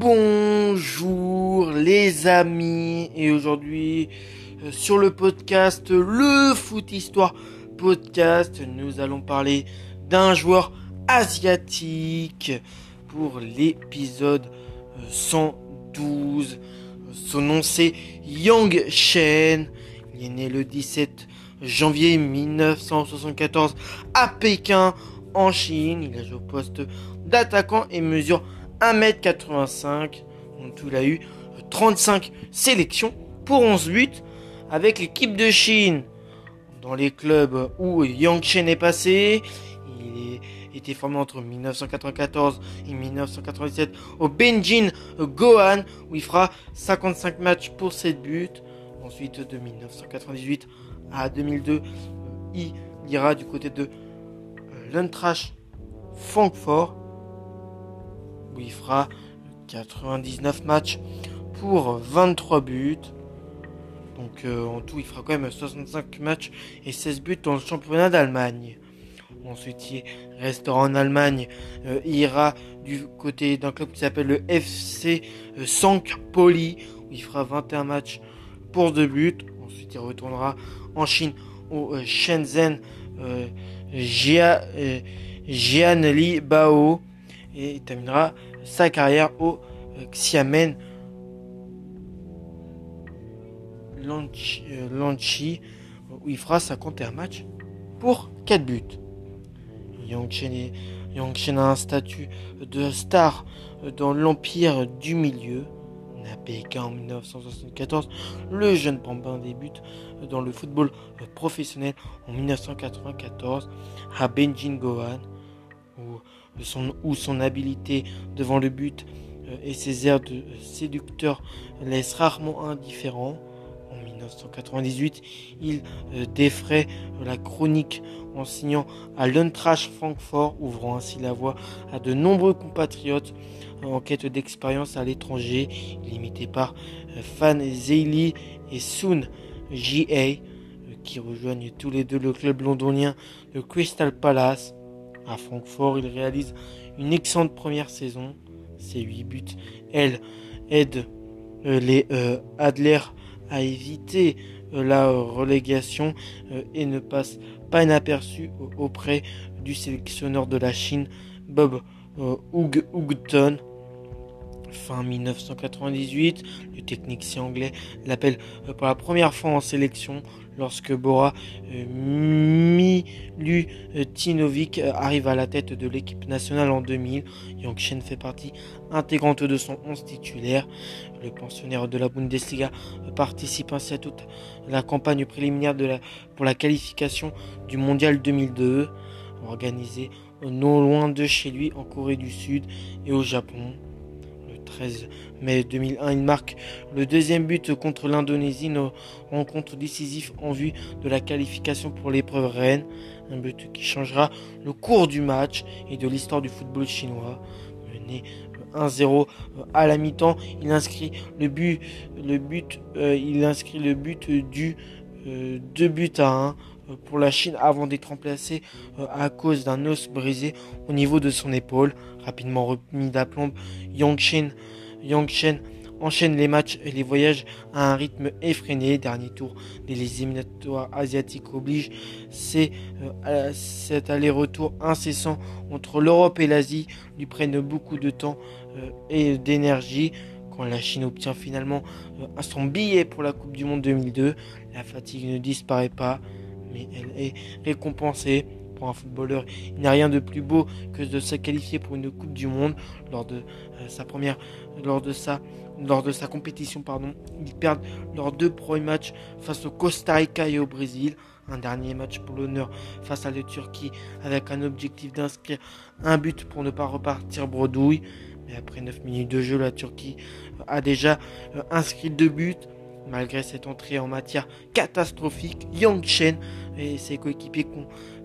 Bonjour les amis. Et aujourd'hui euh, sur le podcast Le Foot Histoire Podcast nous allons parler d'un joueur asiatique pour l'épisode 112 son nom c'est Yang Shen. Il est né le 17 janvier 1974 à Pékin en Chine. Il a joué au poste d'attaquant et mesure 1m85. Donc il a eu 35 sélections pour 11 buts avec l'équipe de Chine. Dans les clubs où Yang Chen est passé, il était formé entre 1994 et 1997 au Benjin Gohan où il fera 55 matchs pour 7 buts. Ensuite de 1998 à 2002, il ira du côté de l'Untrash Francfort il fera 99 matchs pour 23 buts. Donc euh, en tout, il fera quand même 65 matchs et 16 buts dans le championnat d'Allemagne. Ensuite, il restera en Allemagne. Euh, il ira du côté d'un club qui s'appelle le FC euh, Sankt Pauli, où il fera 21 matchs pour 2 buts. Ensuite, il retournera en Chine au Shenzhen Jianli Bao et il terminera sa carrière au euh, Xiamen Lanchi, où il fera 51 matchs pour 4 buts. Yang Chen, a un statut de star dans l'empire du milieu. Pékin en 1974, le jeune Pambin débute dans le football professionnel en 1994 à Benjin Gohan, où son, où son habileté devant le but euh, et ses airs de séducteur laissent rarement indifférent. En 1998, il euh, défraie la chronique en signant à l'Untrash Francfort, ouvrant ainsi la voie à de nombreux compatriotes en quête d'expérience à l'étranger, limité par euh, Fan Zeili et Soon J.A., qui rejoignent tous les deux le club londonien de Crystal Palace. À Francfort, il réalise une excellente première saison. Ses 8 buts, elle, aident euh, les euh, Adler à éviter euh, la relégation et ne passe pas inaperçu auprès du sélectionneur de la Chine, Bob Houghton. Fin 1998, le technicien anglais l'appelle pour la première fois en sélection lorsque Bora euh, Milutinovic euh, arrive à la tête de l'équipe nationale en 2000. Yang Chen fait partie intégrante de son 11 titulaire. Le pensionnaire de la Bundesliga participe ainsi à toute la campagne préliminaire pour la qualification du Mondial 2002, organisée non loin de chez lui en Corée du Sud et au Japon. 13 mai 2001, il marque le deuxième but contre l'Indonésie, une rencontre décisive en vue de la qualification pour l'épreuve reine. Un but qui changera le cours du match et de l'histoire du football chinois. Mené 1-0 à la mi-temps, il inscrit le but, le but, euh, il inscrit le but du 2 euh, buts à 1 euh, pour la Chine avant d'être remplacé à cause d'un os brisé au niveau de son épaule. Rapidement remis d'aplomb, Yang Chen, Yang Chen enchaîne les matchs et les voyages à un rythme effréné. Dernier tour des éliminatoires asiatiques oblige. C'est cet aller-retour incessant entre l'Europe et l'Asie lui prennent beaucoup de temps et d'énergie la Chine obtient finalement euh, son billet pour la Coupe du Monde 2002, la fatigue ne disparaît pas, mais elle est récompensée. Pour un footballeur, il n'y a rien de plus beau que de se qualifier pour une Coupe du Monde lors de euh, sa première, lors de sa, lors de compétition. Ils perdent leurs deux premiers matchs face au Costa Rica et au Brésil. Un dernier match pour l'honneur face à la Turquie avec un objectif d'inscrire un but pour ne pas repartir bredouille. Mais après 9 minutes de jeu, la Turquie a déjà euh, inscrit deux buts. Malgré cette entrée en matière catastrophique, Yang Chen et ses coéquipiers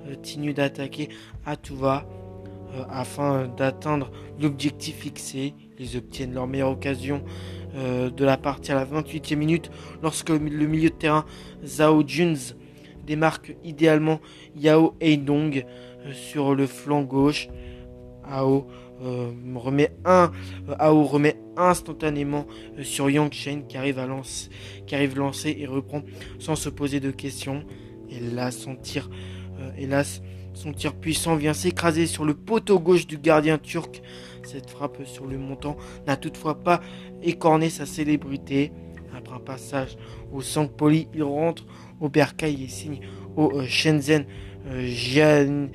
continuent d'attaquer à tout va euh, afin d'atteindre l'objectif fixé. Ils obtiennent leur meilleure occasion euh, de la partie à la 28e minute lorsque le milieu de terrain Zhao Juns démarque idéalement Yao Heidong sur le flanc gauche. AO remet un AO remet instantanément sur Yang Chen qui arrive à lancer, qui arrive lancer et reprend sans se poser de questions. Et là, son tir, hélas, son tir puissant vient s'écraser sur le poteau gauche du gardien turc. Cette frappe sur le montant n'a toutefois pas écorné sa célébrité. Après un passage au Poli, il rentre au Bercail et signe au euh, Shenzhen euh, Jian,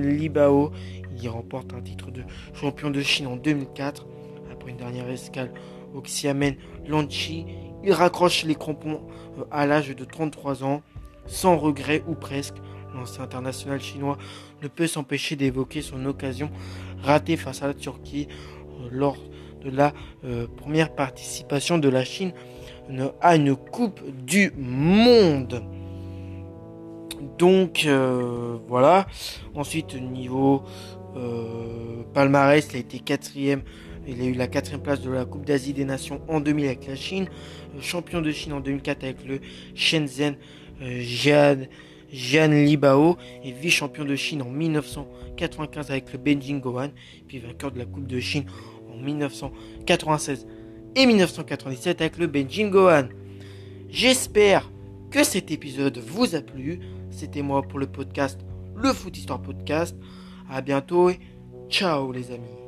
Libao. Il remporte un titre de champion de Chine en 2004. Après une dernière escale au Xiamen Lanchi, il raccroche les crampons euh, à l'âge de 33 ans, sans regret ou presque l'ancien international chinois, ne peut s'empêcher d'évoquer son occasion ratée face à la Turquie euh, lors de la euh, première participation de la Chine à une Coupe du Monde. Donc voilà. Ensuite, niveau palmarès, il a été quatrième. Il a eu la quatrième place de la Coupe d'Asie des Nations en 2000 avec la Chine, champion de Chine en 2004 avec le Shenzhen Jian Jian Libao est vice-champion de Chine en 1995 avec le Beijing Gohan, puis vainqueur de la Coupe de Chine en 1996 et 1997 avec le Beijing Gohan. J'espère que cet épisode vous a plu. C'était moi pour le podcast Le Foot Histoire Podcast. À bientôt et ciao les amis.